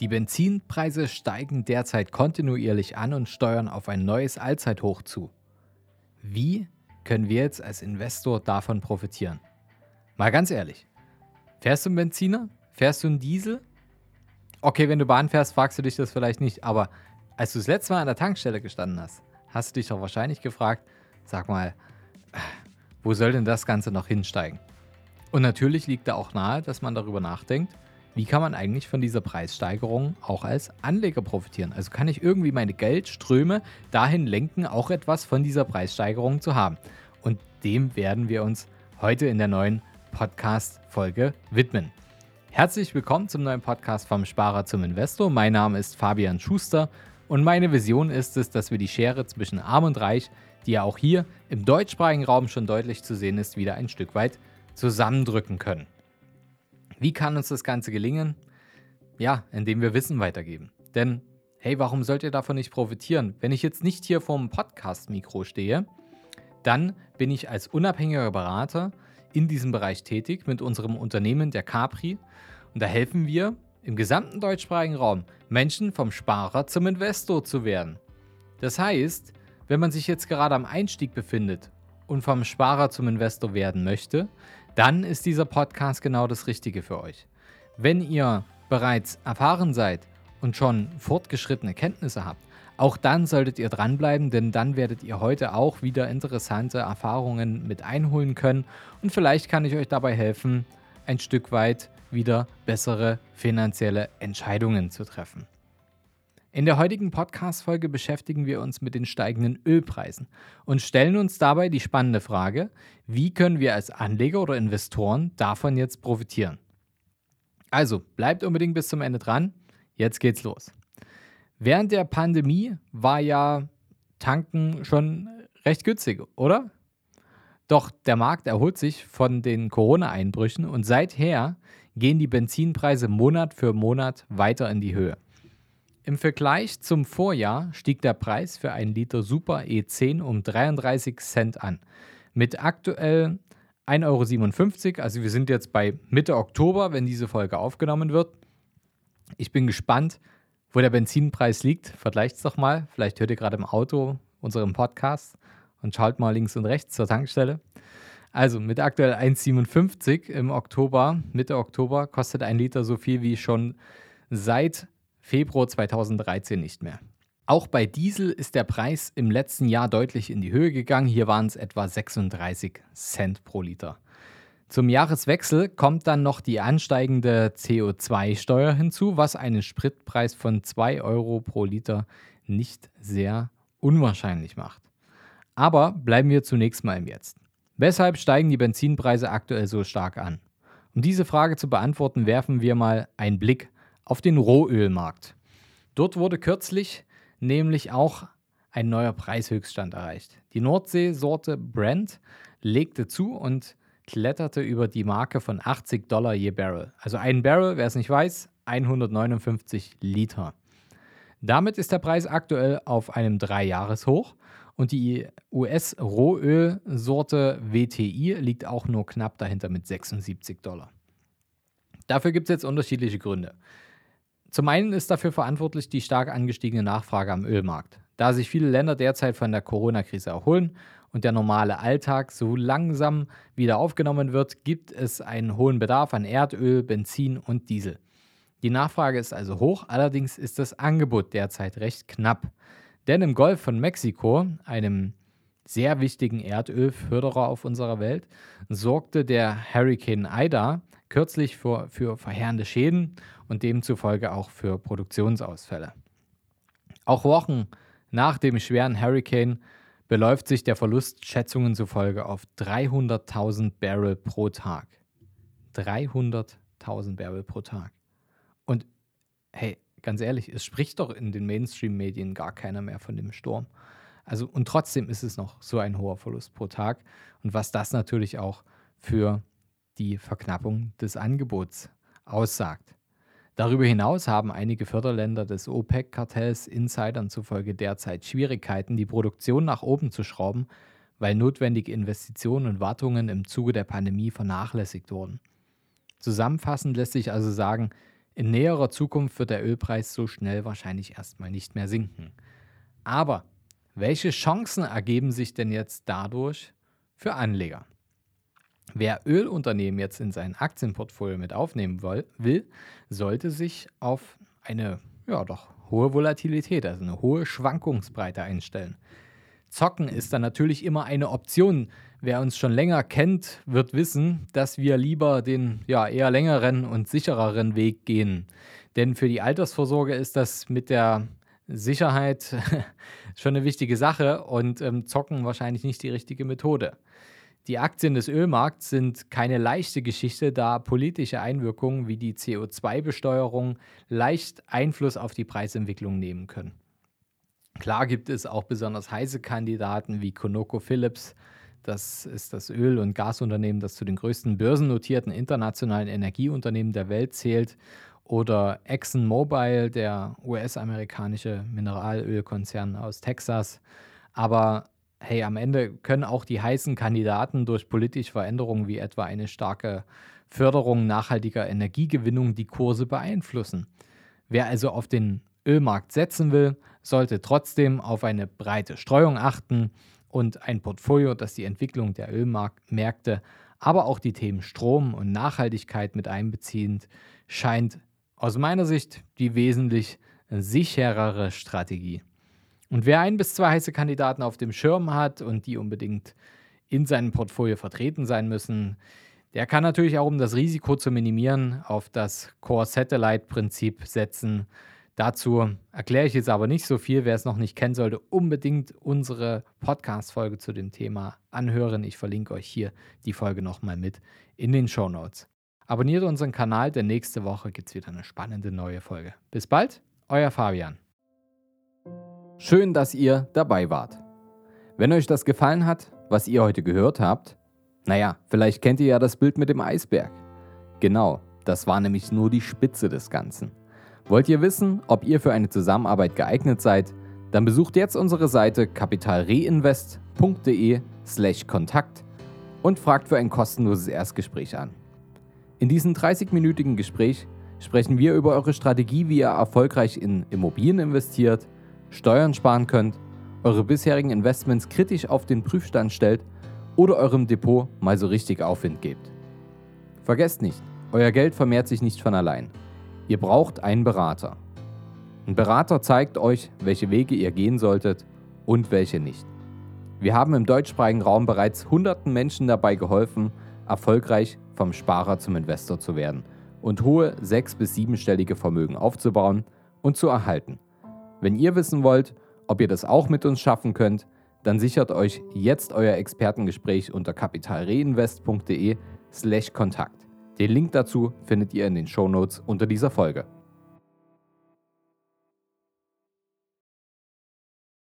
Die Benzinpreise steigen derzeit kontinuierlich an und steuern auf ein neues Allzeithoch zu. Wie können wir jetzt als Investor davon profitieren? Mal ganz ehrlich, fährst du einen Benziner? Fährst du einen Diesel? Okay, wenn du Bahn fährst, fragst du dich das vielleicht nicht, aber als du das letzte Mal an der Tankstelle gestanden hast, hast du dich doch wahrscheinlich gefragt, sag mal, wo soll denn das Ganze noch hinsteigen? Und natürlich liegt da auch nahe, dass man darüber nachdenkt, wie kann man eigentlich von dieser Preissteigerung auch als Anleger profitieren? Also kann ich irgendwie meine Geldströme dahin lenken, auch etwas von dieser Preissteigerung zu haben? Und dem werden wir uns heute in der neuen Podcast-Folge widmen. Herzlich willkommen zum neuen Podcast vom Sparer zum Investor. Mein Name ist Fabian Schuster und meine Vision ist es, dass wir die Schere zwischen Arm und Reich, die ja auch hier im deutschsprachigen Raum schon deutlich zu sehen ist, wieder ein Stück weit zusammendrücken können. Wie kann uns das Ganze gelingen? Ja, indem wir Wissen weitergeben. Denn, hey, warum sollt ihr davon nicht profitieren? Wenn ich jetzt nicht hier vorm Podcast-Mikro stehe, dann bin ich als unabhängiger Berater in diesem Bereich tätig mit unserem Unternehmen der Capri. Und da helfen wir im gesamten deutschsprachigen Raum Menschen vom Sparer zum Investor zu werden. Das heißt, wenn man sich jetzt gerade am Einstieg befindet und vom Sparer zum Investor werden möchte, dann ist dieser Podcast genau das Richtige für euch. Wenn ihr bereits erfahren seid und schon fortgeschrittene Kenntnisse habt, auch dann solltet ihr dranbleiben, denn dann werdet ihr heute auch wieder interessante Erfahrungen mit einholen können und vielleicht kann ich euch dabei helfen, ein Stück weit wieder bessere finanzielle Entscheidungen zu treffen. In der heutigen Podcast-Folge beschäftigen wir uns mit den steigenden Ölpreisen und stellen uns dabei die spannende Frage, wie können wir als Anleger oder Investoren davon jetzt profitieren? Also bleibt unbedingt bis zum Ende dran. Jetzt geht's los. Während der Pandemie war ja Tanken schon recht günstig, oder? Doch der Markt erholt sich von den Corona-Einbrüchen und seither gehen die Benzinpreise Monat für Monat weiter in die Höhe. Im Vergleich zum Vorjahr stieg der Preis für einen Liter Super E10 um 33 Cent an. Mit aktuell 1,57 Euro, also wir sind jetzt bei Mitte Oktober, wenn diese Folge aufgenommen wird. Ich bin gespannt, wo der Benzinpreis liegt. Vergleicht es doch mal. Vielleicht hört ihr gerade im Auto unseren Podcast und schaut mal links und rechts zur Tankstelle. Also mit aktuell 1,57 im Oktober, Mitte Oktober, kostet ein Liter so viel wie schon seit Februar 2013 nicht mehr. Auch bei Diesel ist der Preis im letzten Jahr deutlich in die Höhe gegangen. Hier waren es etwa 36 Cent pro Liter. Zum Jahreswechsel kommt dann noch die ansteigende CO2-Steuer hinzu, was einen Spritpreis von 2 Euro pro Liter nicht sehr unwahrscheinlich macht. Aber bleiben wir zunächst mal im Jetzt. Weshalb steigen die Benzinpreise aktuell so stark an? Um diese Frage zu beantworten, werfen wir mal einen Blick auf den Rohölmarkt. Dort wurde kürzlich nämlich auch ein neuer Preishöchststand erreicht. Die Nordsee-Sorte Brent legte zu und kletterte über die Marke von 80 Dollar je Barrel. Also ein Barrel, wer es nicht weiß, 159 Liter. Damit ist der Preis aktuell auf einem Dreijahreshoch und die US-Rohölsorte WTI liegt auch nur knapp dahinter mit 76 Dollar. Dafür gibt es jetzt unterschiedliche Gründe. Zum einen ist dafür verantwortlich die stark angestiegene Nachfrage am Ölmarkt. Da sich viele Länder derzeit von der Corona-Krise erholen und der normale Alltag so langsam wieder aufgenommen wird, gibt es einen hohen Bedarf an Erdöl, Benzin und Diesel. Die Nachfrage ist also hoch, allerdings ist das Angebot derzeit recht knapp. Denn im Golf von Mexiko, einem sehr wichtigen Erdölförderer auf unserer Welt, sorgte der Hurricane Ida kürzlich für, für verheerende Schäden und demzufolge auch für Produktionsausfälle. Auch Wochen nach dem schweren Hurricane beläuft sich der Verlust Schätzungen zufolge auf 300.000 Barrel pro Tag. 300.000 Barrel pro Tag. Und hey, ganz ehrlich, es spricht doch in den Mainstream-Medien gar keiner mehr von dem Sturm. Also, und trotzdem ist es noch so ein hoher Verlust pro Tag. Und was das natürlich auch für die Verknappung des Angebots aussagt. Darüber hinaus haben einige Förderländer des OPEC-Kartells Insidern zufolge derzeit Schwierigkeiten, die Produktion nach oben zu schrauben, weil notwendige Investitionen und Wartungen im Zuge der Pandemie vernachlässigt wurden. Zusammenfassend lässt sich also sagen, In näherer Zukunft wird der Ölpreis so schnell wahrscheinlich erstmal nicht mehr sinken. Aber welche Chancen ergeben sich denn jetzt dadurch für Anleger? Wer Ölunternehmen jetzt in sein Aktienportfolio mit aufnehmen will, sollte sich auf eine ja doch hohe Volatilität, also eine hohe Schwankungsbreite einstellen. Zocken ist dann natürlich immer eine Option. Wer uns schon länger kennt, wird wissen, dass wir lieber den ja, eher längeren und sichereren Weg gehen. Denn für die Altersvorsorge ist das mit der Sicherheit schon eine wichtige Sache und ähm, Zocken wahrscheinlich nicht die richtige Methode. Die Aktien des Ölmarkts sind keine leichte Geschichte, da politische Einwirkungen wie die CO2-Besteuerung leicht Einfluss auf die Preisentwicklung nehmen können. Klar gibt es auch besonders heiße Kandidaten wie ConocoPhillips. Das ist das Öl- und Gasunternehmen, das zu den größten börsennotierten internationalen Energieunternehmen der Welt zählt. Oder ExxonMobil, der US-amerikanische Mineralölkonzern aus Texas. Aber hey, am Ende können auch die heißen Kandidaten durch politische Veränderungen wie etwa eine starke Förderung nachhaltiger Energiegewinnung die Kurse beeinflussen. Wer also auf den Ölmarkt setzen will, sollte trotzdem auf eine breite Streuung achten und ein Portfolio, das die Entwicklung der Ölmärkte, aber auch die Themen Strom und Nachhaltigkeit mit einbeziehend, scheint aus meiner Sicht die wesentlich sicherere Strategie. Und wer ein bis zwei heiße Kandidaten auf dem Schirm hat und die unbedingt in seinem Portfolio vertreten sein müssen, der kann natürlich auch, um das Risiko zu minimieren, auf das Core-Satellite-Prinzip setzen. Dazu erkläre ich jetzt aber nicht so viel. Wer es noch nicht kennen sollte, unbedingt unsere Podcast-Folge zu dem Thema anhören. Ich verlinke euch hier die Folge nochmal mit in den Show Notes. Abonniert unseren Kanal, denn nächste Woche gibt es wieder eine spannende neue Folge. Bis bald, euer Fabian. Schön, dass ihr dabei wart. Wenn euch das gefallen hat, was ihr heute gehört habt, naja, vielleicht kennt ihr ja das Bild mit dem Eisberg. Genau, das war nämlich nur die Spitze des Ganzen. Wollt ihr wissen, ob ihr für eine Zusammenarbeit geeignet seid? Dann besucht jetzt unsere Seite kapitalreinvest.de/slash Kontakt und fragt für ein kostenloses Erstgespräch an. In diesem 30-minütigen Gespräch sprechen wir über eure Strategie, wie ihr erfolgreich in Immobilien investiert, Steuern sparen könnt, eure bisherigen Investments kritisch auf den Prüfstand stellt oder eurem Depot mal so richtig Aufwind gebt. Vergesst nicht, euer Geld vermehrt sich nicht von allein. Ihr braucht einen Berater. Ein Berater zeigt euch, welche Wege ihr gehen solltet und welche nicht. Wir haben im deutschsprachigen Raum bereits hunderten Menschen dabei geholfen, erfolgreich vom Sparer zum Investor zu werden und hohe sechs- bis siebenstellige Vermögen aufzubauen und zu erhalten. Wenn ihr wissen wollt, ob ihr das auch mit uns schaffen könnt, dann sichert euch jetzt euer Expertengespräch unter kapitalreinvest.de/kontakt. Den Link dazu findet ihr in den Shownotes unter dieser Folge.